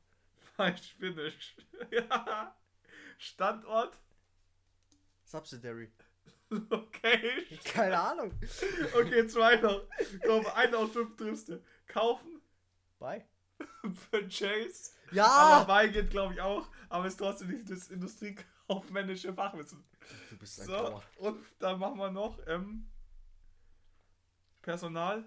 B: Falsch Finish. ja. Standort.
A: Subsidiary.
B: Location.
A: Keine Ahnung.
B: Okay, zwei noch. Komm, ein aus fünf triffst du. Kaufen.
A: Bye.
B: Purchase. Aber
A: Ja!
B: bei geht, glaube ich, auch. Aber ist trotzdem nicht das industriekaufmännische Fachwissen.
A: Du bist ein
B: So, und dann machen wir noch ähm, Personal.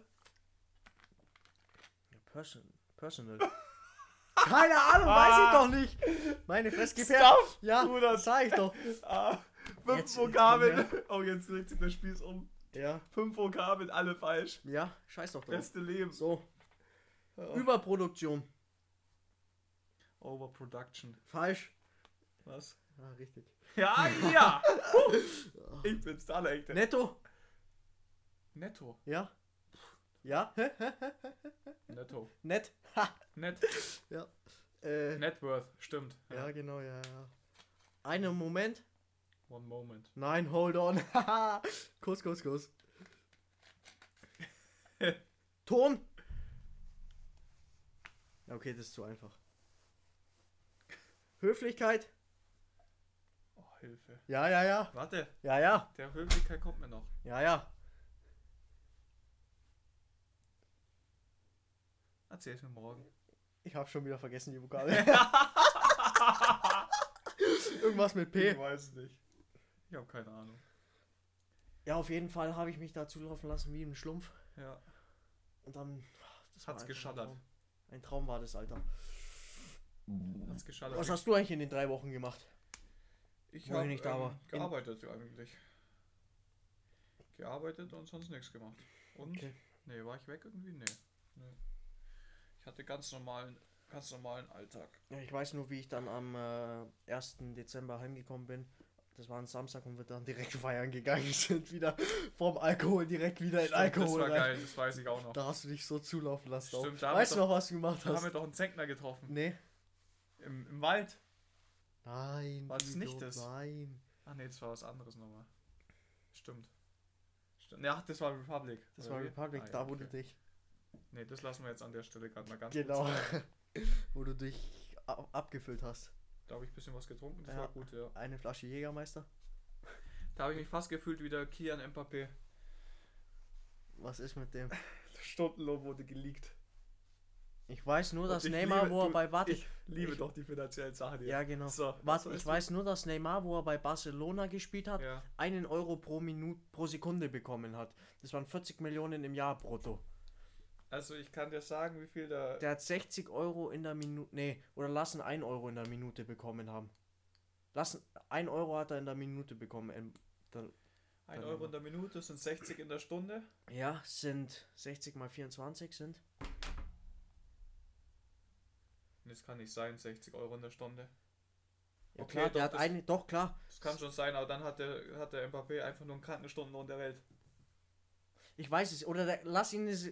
A: Person, personal. Keine Ahnung, weiß ich
B: Ah.
A: doch nicht. Meine Fresse, gib her. Ja,
B: Bruder.
A: ich doch.
B: Ah, fünf
A: Jetzt-
B: Vokabeln. Oh, jetzt dreht sich der Spieß um.
A: Ja,
B: Fünf Vokabeln, alle falsch.
A: ja, scheiß doch drauf.
B: Beste Leben.
A: So,
B: Ja.
A: Überproduktion.
B: Overproduction.
A: Falsch.
B: Was?
A: Ja, richtig.
B: Ja, ja. ich bin's der Allerechte.
A: Netto.
B: Netto.
A: Ja. Ja.
B: Netto.
A: Nett. Ha.
B: Net.
A: Ja. Äh,
B: Net worth. Stimmt.
A: ja, genau, ja, ja. Einen Moment.
B: One moment.
A: Nein, hold on. Kuss, Kuss, Kuss. Ton. Ja, Okay, das ist zu einfach. Höflichkeit.
B: Oh, Hilfe.
A: Ja, ja, ja.
B: Warte,
A: Ja, ja.
B: der Höflichkeit kommt mir noch.
A: Ja, ja.
B: Erzähl's mir morgen.
A: Ich habe schon wieder vergessen die Vokabel. Irgendwas mit P.
B: Ich weiß es nicht. Ich habe keine Ahnung.
A: Ja, auf jeden Fall habe ich mich da zulaufen lassen wie ein Schlumpf.
B: Ja.
A: Und dann. Das war
B: Hat's
A: einfach
B: geschallert.
A: Ein Traum. Ein Traum war das, Alter.
B: Hat's geschallert.
A: Was hast du eigentlich in den drei Wochen gemacht?
B: ich
A: wo ich
B: hab,
A: nicht da war? In-
B: gearbeitet eigentlich. Gearbeitet und sonst nichts gemacht. Und?
A: Okay.
B: Nee, war ich weg irgendwie? Nee. nee. Ich hatte ganz normalen, ganz normalen Alltag.
A: Ja, ich weiß nur, wie ich dann am äh, 1. Dezember heimgekommen bin. Das war ein Samstag und wir dann direkt feiern gegangen sind. Wieder vom Alkohol direkt wieder in
B: Stimmt,
A: Alkohol
B: das war
A: rein.
B: geil, das weiß ich auch noch.
A: Da hast du dich so zulaufen lassen.
B: Stimmt, da
A: weißt du noch, was du gemacht
B: Da haben
A: hast?
B: wir doch einen Zenkner getroffen.
A: Nee.
B: Im, Im Wald.
A: Nein.
B: War das nicht das?
A: Nein.
B: Ach nee, das war was anderes nochmal. Stimmt. Stimmt. Ja, das war Republic.
A: Das
B: oder
A: war? Republic,
B: Ah, ja,
A: da wo
B: okay.
A: du dich.
B: Nee, das lassen wir jetzt an der Stelle gerade mal ganz
A: Genau.
B: kurz.
A: wo du dich ab abgefüllt hast.
B: Da habe ich ein bisschen was getrunken, das
A: Ja.
B: war gut, ja.
A: Eine Flasche Jägermeister.
B: Da habe ich mich fast gefühlt wie der Kian Mbappé.
A: Was ist mit dem?
B: Stundenlohn wurde geleakt.
A: Ich weiß nur, dass Neymar,
B: liebe-
A: wo er bei warte.
B: Ich liebe
A: ich-
B: doch die finanziellen Sachen hier.
A: Ja, genau.
B: So,
A: Warte, ich weiß nur, dass Neymar, wo er bei Barcelona gespielt hat,
B: Ja.
A: einen Euro pro Minute pro Sekunde bekommen hat. Das waren 40 Millionen im Jahr brutto.
B: Also ich kann dir sagen, wie viel da.
A: Der hat 60 Euro in der Minute. Nee, oder lassen 1 Euro in der Minute bekommen haben. Lassen 1 Euro hat er in der Minute bekommen. Ähm, dann-
B: 1
A: Dann-
B: Euro in der Minute sind 60 in der Stunde.
A: Ja, sind 60 mal 24 sind.
B: Das kann nicht sein, 60 Euro in der Stunde.
A: Ja
B: Okay,
A: klar,
B: doch,
A: der hat eine, doch klar.
B: Das kann schon sein, aber dann hat der, hat der Mbappé einfach nur einen Krankenstundenlohn der Welt.
A: Ich weiß es, oder der, lass ihn es.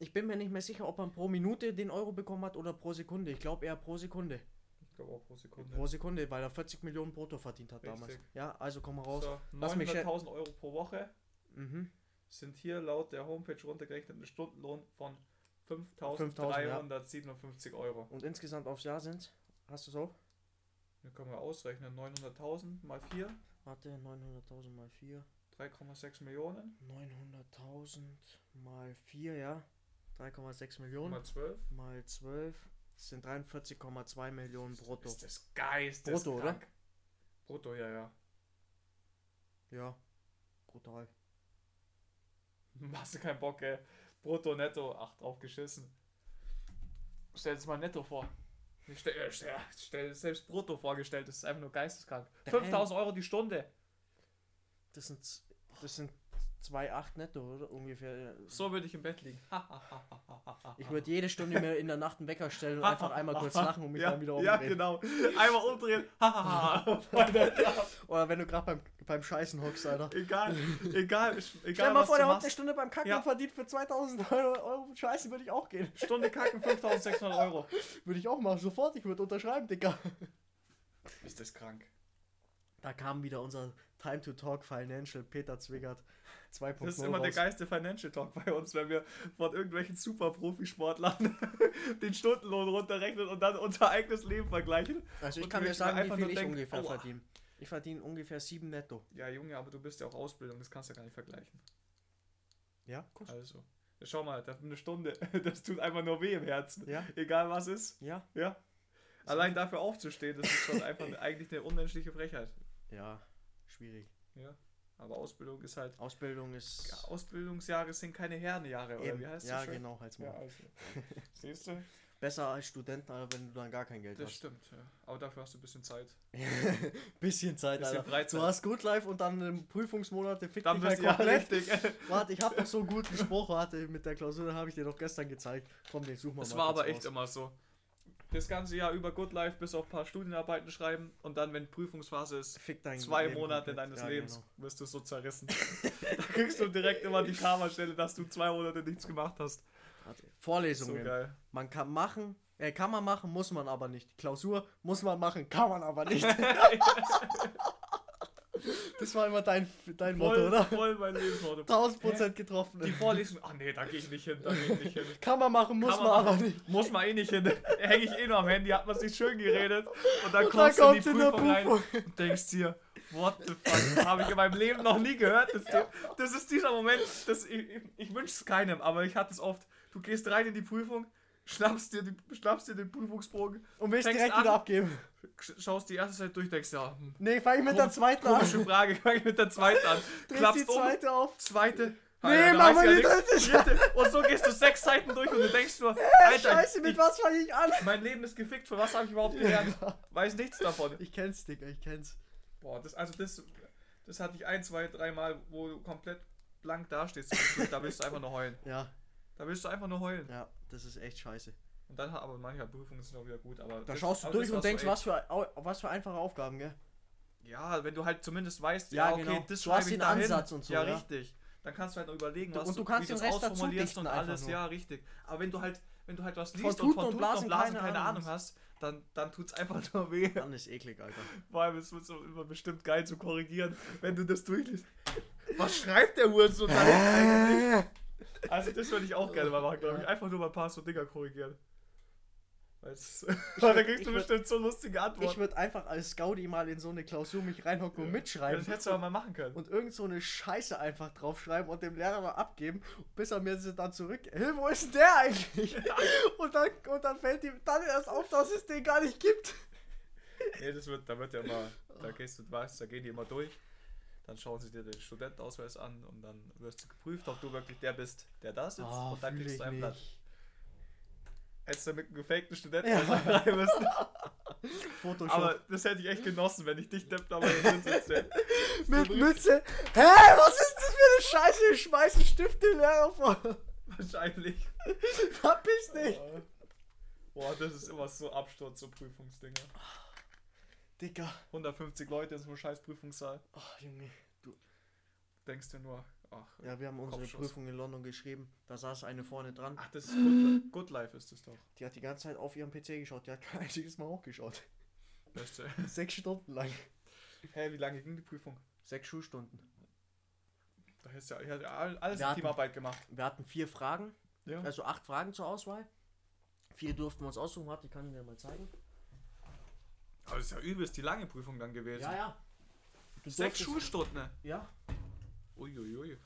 A: Ich bin mir nicht mehr sicher, ob er pro Minute den Euro bekommen hat oder pro Sekunde. Ich glaube eher pro Sekunde.
B: Ich glaube auch pro Sekunde.
A: Pro Sekunde, weil er 40 Millionen brutto verdient hat damals.
B: Richtig.
A: Ja, also komm mal raus.
B: So,
A: Lass mich
B: 900.000 Euro pro Woche
A: Mhm.
B: sind hier laut der Homepage runtergerechnet ein Stundenlohn von
A: 5.000,
B: 5.357 Euro.
A: Und insgesamt aufs Jahr sind Hast du so?
B: Hier können wir ausrechnen. 900.000 mal 4,
A: Warte, 900.000 mal 4.
B: 3,6 Millionen.
A: 900.000 mal 4, ja. 3,6 Millionen
B: Mal 12.
A: mal 12 das sind 43,2 Millionen brutto.
B: Ist das geistes
A: Brutto, oder?
B: Brutto, ja, ja.
A: Ja, brutal.
B: Hast du keinen Bock, ey. Brutto, netto. Ach, drauf geschissen. Stell dir mal netto vor. Ich Stell, äh, stell, stell selbst brutto vorgestellt, das ist einfach nur geisteskrank.
A: Damn.
B: 5000 Euro die Stunde.
A: Das sind, das sind 2,8 netto, oder? Ungefähr.
B: So würde ich im Bett liegen.
A: Ich würde jede Stunde mir in der Nacht einen Wecker stellen und einfach einmal kurz lachen und mich
B: ja,
A: dann wieder
B: Ja,
A: umdrehen.
B: genau. Einmal umdrehen.
A: Oder wenn du gerade beim, beim Scheißen hockst, Alter.
B: egal, egal, egal.
A: Stell mal vor, der hockt eine Stunde beim Kacken
B: Ja.
A: und verdient für 2000 Euro, Euro Scheiße, würde ich auch gehen.
B: Stunde kacken, 5600 Euro.
A: Würde ich auch machen, sofort, ich würde unterschreiben, Digga.
B: Ist das krank?
A: Da kam wieder unser Time to Talk Financial Peter Zwiggert 2.0
B: Das ist immer der
A: raus.
B: geilste Financial Talk bei uns, wenn wir von irgendwelchen Super-Profisportlern den Stundenlohn runterrechnen und dann unser eigenes Leben vergleichen.
A: Also ich
B: und
A: kann dir sagen, wie viel ich
B: denken,
A: ungefähr verdiene. Ich verdiene ungefähr 7 netto.
B: Ja, Junge, aber du bist ja auch Ausbildung, das kannst du ja gar nicht vergleichen.
A: Ja, guck.
B: Also, schau mal, das eine Stunde, das tut einfach nur weh im Herzen.
A: Ja,
B: Egal was ist,
A: ja,
B: ja. Allein dafür aufzustehen, das ist schon einfach eigentlich eine unmenschliche Frechheit.
A: ja, schwierig.
B: Ja. Aber Ausbildung ist halt.
A: Ausbildung ist...
B: Ja, Ausbildungsjahre sind keine Herrenjahre, oder
A: Eben.
B: wie heißt
A: ja,
B: das? schön?
A: genau, halt's
B: Ja,
A: mal.
B: also. Siehst du?
A: Besser als Studenten, aber wenn du dann gar kein Geld
B: Das
A: hast.
B: stimmt, ja. Aber dafür hast du ein bisschen Zeit.
A: Bisschen Zeit,
B: Bisschen
A: Alter.
B: Freizeit.
A: Du hast Good Life und dann im Prüfungsmonat fickt
B: Dann
A: dich halt
B: ja
A: komplett.
B: richtig.
A: Warte, ich hab noch so einen guten Spruch, warte, mit der Klausur, habe ich dir doch gestern gezeigt. Komm, den suchen wir
B: Das
A: mal
B: war aber echt
A: raus.
B: immer so. Das ganze Jahr über Good Life bis auf ein paar Studienarbeiten schreiben und dann, wenn Prüfungsphase ist, zwei
A: Leben
B: Monate
A: komplett.
B: deines
A: Ja,
B: Lebens
A: genau.
B: wirst du so zerrissen. da kriegst du direkt immer die Karma-Stelle, dass du zwei Monate nichts gemacht hast.
A: Warte.
B: So
A: Vorlesungen.
B: geil.
A: Man kann machen, äh, kann man machen, muss man aber nicht. Klausur muss man machen, kann man aber nicht. das war immer dein, dein Motto,
B: Voll,
A: oder?
B: voll mein Lebensmotto.
A: 1000 Prozent getroffen.
B: Die Vorlesung, ach nee, da gehe ich nicht hin, da gehe ich nicht hin.
A: kann man machen, muss man,
B: man
A: aber nicht.
B: Muss man eh nicht hin. Hänge ich eh nur am Handy, hat man sich schön geredet. Und dann
A: Und
B: kommst
A: dann
B: du in die Prüfung rein und denkst dir, what the fuck, habe ich in meinem Leben noch nie gehört. Das, das ist dieser Moment, das, ich, ich, wünsche es keinem, aber ich hatte es oft. Du gehst rein in die Prüfung, schnappst dir, die, schnappst dir den Prüfungsbogen,
A: Und willst direkt
B: an.
A: wieder abgeben.
B: Sch- schaust die erste Seite durch, denkst ja, hm,
A: Nee, fang ich mit der zweiten an.
B: komische Frage, fang ich mit der zweiten an.
A: Drehst die
B: Klappst um,
A: zweite auf.
B: zweite.
A: Nee,
B: Alter, da
A: mach mal die dritte.
B: Und so gehst du sechs Seiten durch und du denkst nur, Alter,
A: Scheiße, mit
B: ich,
A: was fange ich an?
B: mein Leben ist gefickt, für was habe ich überhaupt gelernt? Weiß nichts davon.
A: Ich kenn's, Digga, ich kenn's.
B: Boah, das, also das, das hatte ich ein, zwei, dreimal, wo du komplett blank dastehst. Da willst du einfach nur heulen.
A: Ja,
B: Da willst du einfach nur heulen.
A: ja, das ist echt scheiße.
B: Und dann, aber manche Prüfungen sind auch wieder gut. Aber
A: Da
B: das-
A: schaust du durch und denkst, was für, was für einfache Aufgaben, gell?
B: Ja, wenn du halt zumindest weißt,
A: Ja,
B: ja, okay,
A: genau.
B: das
A: Du hast
B: schreibe ich
A: den
B: dahin.
A: Ansatz und so,
B: Ja,
A: ja.
B: richtig. Dann kannst du halt noch überlegen,
A: Du-
B: was
A: und du kannst
B: wie
A: den Rest dazu dichten
B: und alles,
A: nur.
B: ja, richtig. Aber wenn du halt, wenn du halt was
A: Von
B: liest
A: Tuten
B: und von
A: und
B: Tuten
A: Blasen
B: und Blasen
A: keine
B: keine,
A: Ahnung
B: hast, dann, dann tut's einfach nur weh.
A: Dann ist eklig, Alter.
B: Vor allem ist es so immer bestimmt geil zu korrigieren, wenn du das durchliest. Was schreibt der Hurensohn da eigentlich? Also das würde ich auch gerne mal machen, glaube ich. Einfach nur mal ein paar so Dinger korrigieren. Weil's, weil da kriegst
A: ich
B: du
A: würd-
B: bestimmt so lustige
A: Ich
B: Antworten.
A: würde einfach als Scoudi mal in so eine Klausur mich reinhocken und
B: Ja,
A: mitschreiben.
B: das hättest du aber mal machen können.
A: und irgend so eine Scheiße einfach draufschreiben und dem Lehrer mal abgeben, bis er mir sie dann zurück. Hey, wo ist denn der eigentlich? und, dann, und dann fällt ihm dann erst auf, dass es den gar nicht gibt.
B: Nee, das wird, da wird ja immer, da gehst du, weißt, da gehen die immer durch. Dann schauen sie dir den Studentenausweis an und dann wirst du geprüft, ob du wirklich der bist, der da sitzt.
A: Oh,
B: und dann kriegst
A: ich
B: du ein Blatt.
A: Nicht.
B: Hättest du mit einem gefakten Studenten rein müssen.
A: Photoshop.
B: Aber das hätte ich echt genossen, wenn ich dich Depp dabei sitze.
A: Mit Mütze. Hä, was ist das für eine Scheiße? Ich schmeiße Stift den Lehrer vor.
B: Wahrscheinlich.
A: Verpiss dich.
B: Boah, das ist immer so Absturz, so Prüfungsdinger.
A: Dicker.
B: 150 Leute in so einem scheiß Prüfungssaal.
A: Ach, Junge.
B: Denkst du nur, ach.
A: Ja, wir haben unsere
B: Kopfschuss.
A: Prüfung in London geschrieben. Da saß eine vorne dran.
B: Ach, das ist Good, Good Life ist das doch.
A: Die hat die ganze Zeit auf ihrem PC geschaut. Die hat kein einziges Mal hochgeschaut.
B: Beste.
A: Sechs Stunden lang.
B: Hä, wie lange ging die Prüfung?
A: Sechs Schulstunden.
B: Da ist ja, alles
A: Wir hatten-
B: Teamarbeit gemacht.
A: Wir hatten vier Fragen.
B: Ja.
A: Also acht Fragen zur Auswahl. Vier durften wir uns aussuchen. Warte, ich kann Ihnen ja mal zeigen.
B: Aber das ist ja übelst die lange Prüfung dann gewesen.
A: Ja, ja. Du
B: Sechs Schulstunden.
A: Ja.
B: Uiuiui.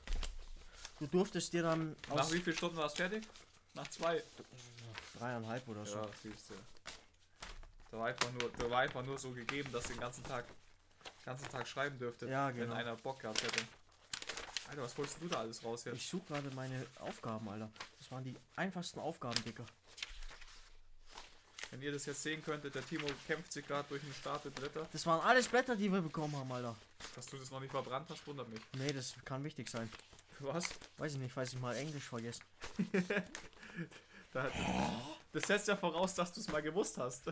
A: Du durftest dir dann
B: Nach wie vielen Stunden war es fertig? Nach zwei.
A: dreieinhalb oder so.
B: Ja, siehst du. Da war einfach nur, da war einfach nur so gegeben, dass ihr den ganzen Tag, ganzen Tag schreiben dürftet,
A: Ja,
B: wenn
A: genau.
B: einer Bock gehabt hätte. Alter, was holst du da alles raus jetzt?
A: Ich suche gerade meine Aufgaben, Alter. Das waren die einfachsten Aufgaben, Dicker.
B: Wenn ihr das jetzt sehen könntet, der Timo kämpft sich gerade durch einen Stapel Blätter.
A: Das waren alles Blätter, die wir bekommen haben, Alter.
B: Dass du das noch nicht verbrannt hast, wundert mich.
A: Nee, das kann wichtig sein.
B: Für was?
A: Weiß ich nicht, falls ich mal Englisch vergesse.
B: Da das setzt ja voraus, dass du es mal gewusst hast.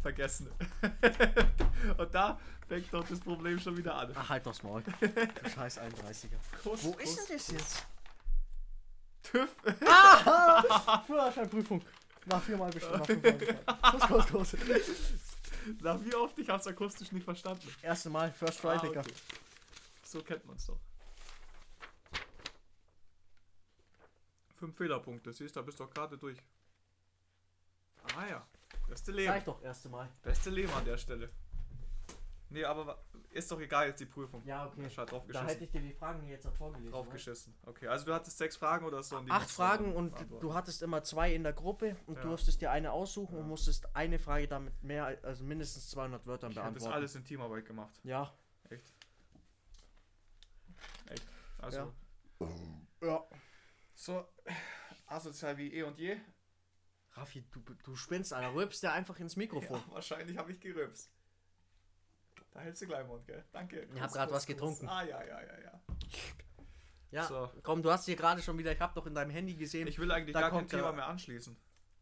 B: Vergessen. Und da fängt doch das Problem schon wieder an.
A: Ach, halt doch's Maul. Du scheiß 31er.
B: Kuss,
A: Wo
B: Kuss.
A: ist denn das jetzt?
B: TÜV.
A: Führerscheinprüfung. Nach viermal bestimmt. Nach fünfmal bestimmt. Kuss, Kuss, Kuss.
B: Na, wie oft? Ich hab's akustisch nicht verstanden.
A: Erste Mal, First Try,
B: Ah, okay. So kennt man's doch. Fünf Fehlerpunkte, siehst du, da bist du doch gerade durch. Ah ja, beste
A: Sag
B: Leben.
A: ich doch, erste Mal.
B: Beste Leben an der Stelle. Nee, aber ist doch egal jetzt die Prüfung.
A: Ja, okay.
B: Schade, drauf
A: Da
B: geschissen.
A: hätte ich dir die Fragen jetzt auch vorgelesen.
B: drauf geschissen. Okay, also du hattest sechs Fragen oder so.
A: Acht Fragen und
B: beantworten.
A: du hattest immer zwei in der Gruppe und
B: Ja.
A: du durftest dir eine aussuchen
B: Ja.
A: und musstest eine Frage damit mehr, als- also mindestens 200 Wörtern
B: Ich hab das
A: beantworten.
B: alles in Teamarbeit gemacht.
A: Ja.
B: Echt. Echt. Also,
A: Ja.
B: so asozial wie eh und je.
A: Raffi, du, du spinnst, Alter. Rülpst dir einfach ins Mikrofon.
B: Ja, wahrscheinlich habe ich gerülpst. Da hältst du gleich Mund, gell? Danke.
A: Ich hab grad was getrunken.
B: Ah, ja, ja, ja, ja.
A: Ja,
B: So.
A: komm, du hast hier gerade schon wieder, ich hab doch in deinem Handy gesehen.
B: Ich will eigentlich gar kein Thema mehr anschließen.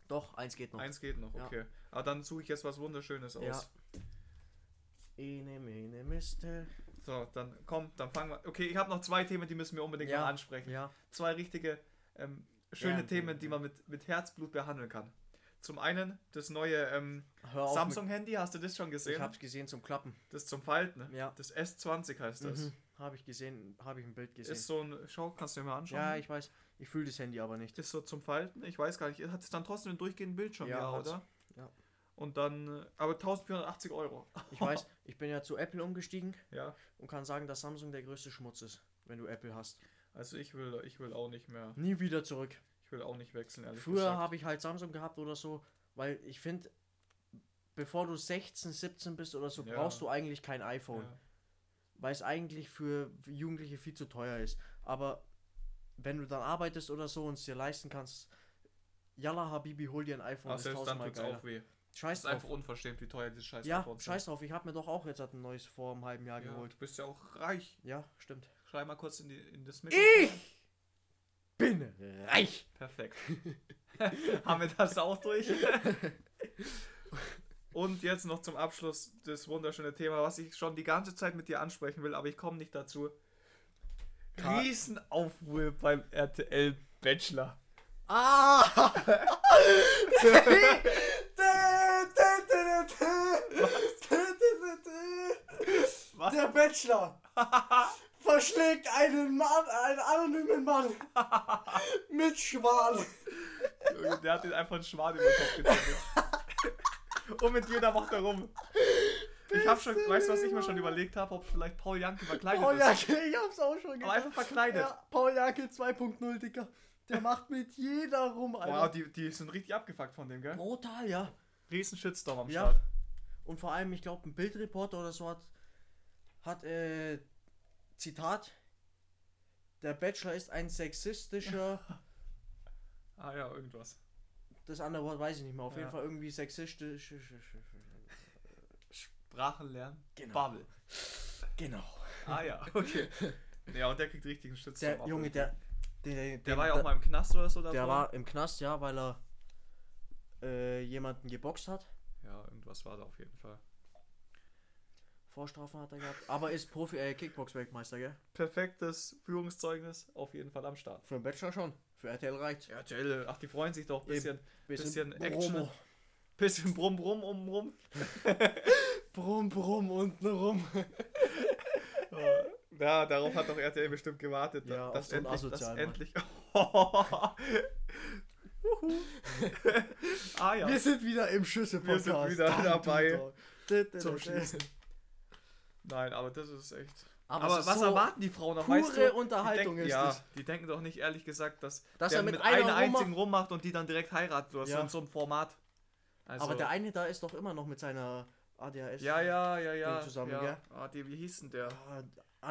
A: doch, eins geht noch.
B: Eins geht noch,
A: Ja.
B: okay. Aber dann suche ich jetzt was Wunderschönes aus.
A: Ja. Ene, mene, miste.
B: So, dann komm, dann fangen wir. Okay, ich habe noch zwei Themen, die müssen wir unbedingt
A: Ja.
B: noch ansprechen.
A: Ja.
B: Zwei richtige ähm, schöne
A: Ja,
B: Themen,
A: ja,
B: die
A: ja.
B: man mit, mit Herzblut behandeln kann. Zum einen das neue ähm. Samsung-Handy, hast du das schon gesehen?
A: ich hab's gesehen zum Klappen.
B: Das zum Falten.
A: Ja.
B: Das S20 heißt das.
A: Mhm. Habe ich gesehen, habe ich ein Bild gesehen.
B: Ist so ein. Schau, kannst du dir mal anschauen.
A: ja, ich weiß. Ich fühle das Handy aber nicht.
B: Das ist so zum Falten. Ich weiß gar nicht. Hat es dann trotzdem einen durchgehenden Bildschirm,
A: Ja,
B: ja, oder?
A: Ja.
B: Und dann. äh, Aber 1480 Euro.
A: Ich weiß, ich bin ja zu Apple umgestiegen
B: Ja.
A: und kann sagen, dass Samsung der größte Schmutz ist, wenn du Apple hast.
B: Also ich will, ich will auch nicht mehr.
A: Nie wieder zurück.
B: Ich will auch nicht wechseln, ehrlich
A: Früher habe ich halt Samsung gehabt oder so, weil ich finde, bevor du 16, 17 bist oder so,
B: Ja.
A: brauchst du eigentlich kein iPhone.
B: Ja.
A: Weil es eigentlich für Jugendliche viel zu teuer ist. Aber wenn du dann arbeitest oder so und es dir leisten kannst, Yalla Habibi, hol dir ein iPhone,
B: Aber
A: ist
B: selbst dann
A: tausendmal
B: tut es
A: geiler.
B: auch weh.
A: Scheiß
B: ist einfach
A: drauf.
B: unverschämt, wie teuer dieses scheiß
A: Ja, scheiß drauf. Ich habe mir doch auch jetzt ein neues vor einem halben Jahr.
B: Ja,
A: geholt.
B: du bist ja auch reich.
A: Ja, stimmt.
B: Schrei mal kurz in, die, in das
A: Ich bin reich.
B: Perfekt. Haben wir das auch durch? Und jetzt noch zum Abschluss das wunderschöne Thema, was ich schon die ganze Zeit mit dir ansprechen will, aber ich komme nicht dazu. Riesenaufruhr beim RTL Bachelor.
A: Ah!
B: Was?
A: Der Bachelor verschlägt einen Mann, einen anonymen Mann mit Schwan.
B: Der hat den einfach einen Schwan über den Kopf gezogen. Und mit jeder Woche rum. Ich hab schon, weißt du, was ich mir schon überlegt habe, ob vielleicht Paul Janke verkleidet
A: Paul
B: ist.
A: Janke, ich hab's auch schon
B: Aber
A: gedacht.
B: einfach verkleidet.
A: Ja, Paul Janke 2.0, Dicker. Der macht mit jeder rum,
B: Wow,
A: Alter.
B: die, die sind richtig abgefuckt von dem, gell?
A: Brutal, ja.
B: Riesen Shitstorm am
A: Ja.
B: Start.
A: Und vor allem, ich glaube, ein Bildreporter oder so hat, hat äh, Zitat, der Bachelor ist ein sexistischer
B: Ah ja, irgendwas.
A: das andere Wort weiß ich nicht mehr. Auf
B: Ja.
A: jeden Fall irgendwie sexistisch.
B: Sprachen lernen.
A: Genau.
B: Babel.
A: Genau.
B: Ah ja, okay. ja, und der kriegt richtigen Stütz.
A: Der Junge, der. Der,
B: Der war ja auch mal im Knast oder so davor.
A: Der war im Knast, ja, weil er äh, jemanden geboxt hat.
B: Ja, irgendwas war da auf jeden Fall.
A: Vorstrafen hat er gehabt. Aber ist Profi, äh, Kickbox-Weltmeister, gell?
B: Perfektes Führungszeugnis auf jeden Fall am Start.
A: Für den Bachelor schon. Für RTL reicht.
B: Tell, ach, die freuen sich doch. Bisschen, bisschen
A: Promo.
B: Action. bisschen Brumm, Brumm, um, rum.
A: Brumm, brumm, unten rum.
B: Ja, darauf hat doch RTL bestimmt gewartet,
A: Ja,
B: dass,
A: so
B: endlich,
A: Mann.
B: endlich. ah ja.
A: Wir sind wieder im Schüsse-Podcast.
B: Wir sind wieder dabei zum Schließen. Nein, aber das ist echt.
A: Aber,
B: Aber,
A: ist
B: was
A: so
B: erwarten die Frauen noch?
A: Pure
B: weißt du,
A: Unterhaltung
B: die denken,
A: ist
B: ja,
A: das.
B: die denken doch nicht ehrlich gesagt, dass,
A: Dass
B: der
A: er mit
B: mit
A: einer
B: einer einzigen rummacht und die dann direkt heiratet oder so
A: Ja.
B: in so einem Format. Also,
A: Aber der eine da ist doch immer noch mit seiner ADHS.
B: ja, ja, ja, ja.
A: Zusammen,
B: ja.
A: gell?
B: Ah, die, wie hieß denn der?
A: Ah,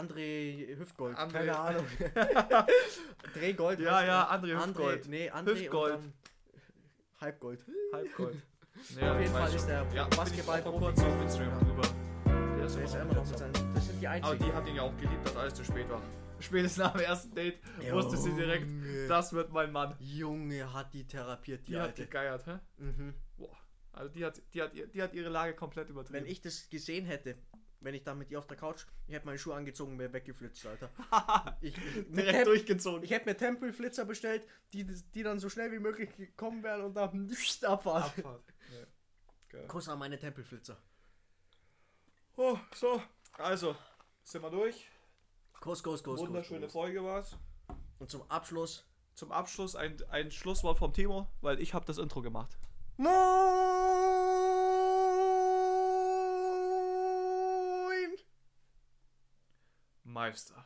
A: André Hüftgold.
B: André-
A: Keine Ahnung. Drehgold.
B: Ja, ja. André Hüftgold.
A: Nee, André
B: Hüftgold.
A: und dann Halbgold.
B: Halbgold.
A: Auf jeden Fall ist der
B: ja,
A: Basketball-
B: Basketball vor kurzem auf Instagram drüber. Ist immer
A: immer
B: noch mit
A: seinen. Das sind die
B: Aber
A: einzigen.
B: die hat ihn ja auch geliebt, dass alles zu spät war. Spätestens nach dem ersten Date wusste sie direkt,
A: Junge.
B: das wird mein Mann.
A: Junge hat die therapiert, die,
B: Die hat
A: alte.
B: gegeiert, hä?
A: Mhm.
B: Boah. Also die hat, die, hat, die hat ihre Lage komplett übertrieben.
A: Wenn ich das gesehen hätte, wenn ich da mit ihr auf der Couch, ich hätte meine Schuhe angezogen und wäre weggeflitzt, Alter. ich,
B: direkt
A: Tem-
B: durchgezogen.
A: ich hätte mir Tempelflitzer bestellt, die, die dann so schnell wie möglich gekommen wären und dann Abfahrt.
B: Abfahrt. Ja.
A: Kuss an meine Tempelflitzer.
B: Oh, so, also, sind wir durch.
A: Kuss, Kuss, Kuss,
B: Wunderschöne
A: Kuss, Kuss.
B: Folge war's.
A: Und zum Abschluss.
B: Zum Abschluss ein, ein Schlusswort vom Timo, weil ich habe das Intro gemacht.
A: Moin!
B: Meister.